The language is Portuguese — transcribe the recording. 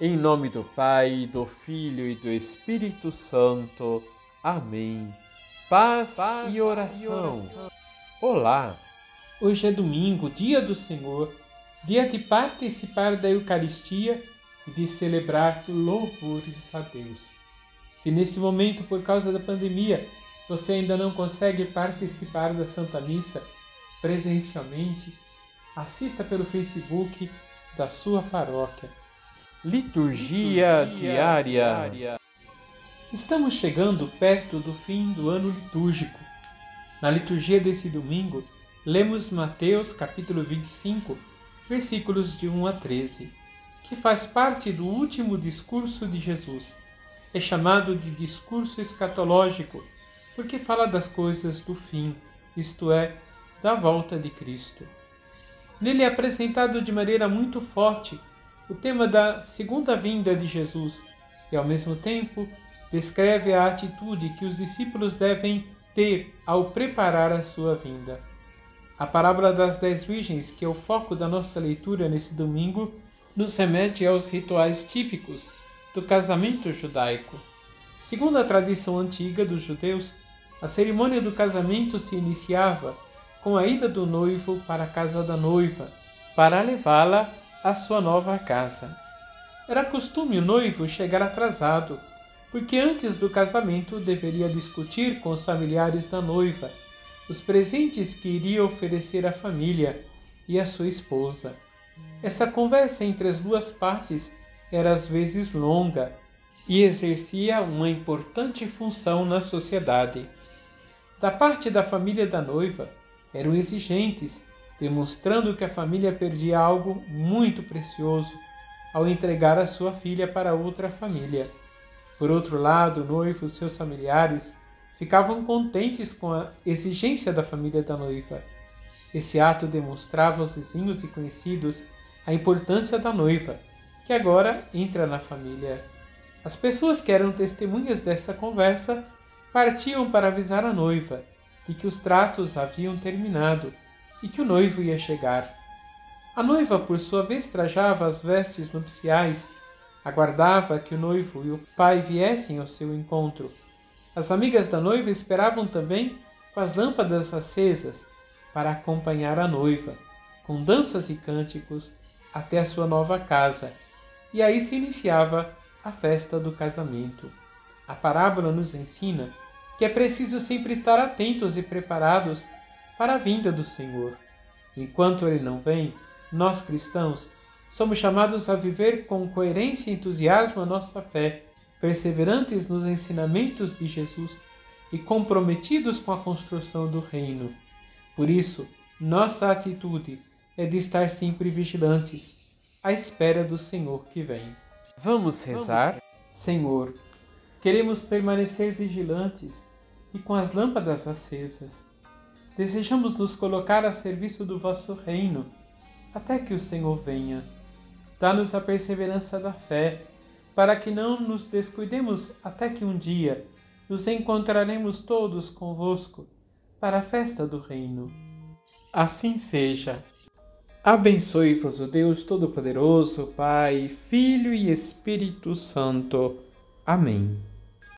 Em nome do Pai, do Filho e do Espírito Santo. Amém. Paz, Paz e, oração. e oração. Olá! Hoje é domingo, dia do Senhor, dia de participar da Eucaristia e de celebrar louvores a Deus. Se nesse momento, por causa da pandemia, você ainda não consegue participar da Santa Missa presencialmente, assista pelo Facebook da sua paróquia Liturgia, Liturgia diária. diária. Estamos chegando perto do fim do ano litúrgico. Na liturgia desse domingo, lemos Mateus capítulo 25, versículos de 1 a 13, que faz parte do último discurso de Jesus. É chamado de discurso escatológico, porque fala das coisas do fim, isto é, da volta de Cristo. Nele é apresentado de maneira muito forte o tema da segunda vinda de Jesus e, ao mesmo tempo, descreve a atitude que os discípulos devem ter ao preparar a sua vinda. A parábola das dez virgens, que é o foco da nossa leitura nesse domingo, nos remete aos rituais típicos do casamento judaico. Segundo a tradição antiga dos judeus, a cerimônia do casamento se iniciava com a ida do noivo para a casa da noiva, para levá-la à sua nova casa. Era costume o noivo chegar atrasado, porque antes do casamento deveria discutir com os familiares da noiva os presentes que iria oferecer à família e à sua esposa. Essa conversa entre as duas partes era às vezes longa e exercia uma importante função na sociedade. Da parte da família da noiva, eram exigentes demonstrando que a família perdia algo muito precioso ao entregar a sua filha para outra família. Por outro lado, o noivo e seus familiares ficavam contentes com a exigência da família da noiva. Esse ato demonstrava aos vizinhos e conhecidos a importância da noiva, que agora entra na família. As pessoas que eram testemunhas dessa conversa partiam para avisar a noiva de que os tratos haviam terminado e que o noivo ia chegar. A noiva, por sua vez, trajava as vestes nupciais, aguardava que o noivo e o pai viessem ao seu encontro. As amigas da noiva esperavam também com as lâmpadas acesas para acompanhar a noiva, com danças e cânticos, até a sua nova casa. E aí se iniciava a festa do casamento. A parábola nos ensina que é preciso sempre estar atentos e preparados para a vinda do Senhor. Enquanto ele não vem, nós cristãos somos chamados a viver com coerência e entusiasmo a nossa fé, perseverantes nos ensinamentos de Jesus e comprometidos com a construção do reino. Por isso, nossa atitude é de estar sempre vigilantes, à espera do Senhor que vem. Vamos rezar? Senhor, queremos permanecer vigilantes e com as lâmpadas acesas desejamos nos colocar a serviço do vosso reino, até que o Senhor venha. Dá-nos a perseverança da fé, para que não nos descuidemos até que um dia nos encontraremos todos convosco para a festa do reino. Assim seja. Abençoe-vos o Deus Todo-Poderoso, Pai, Filho e Espírito Santo. Amém.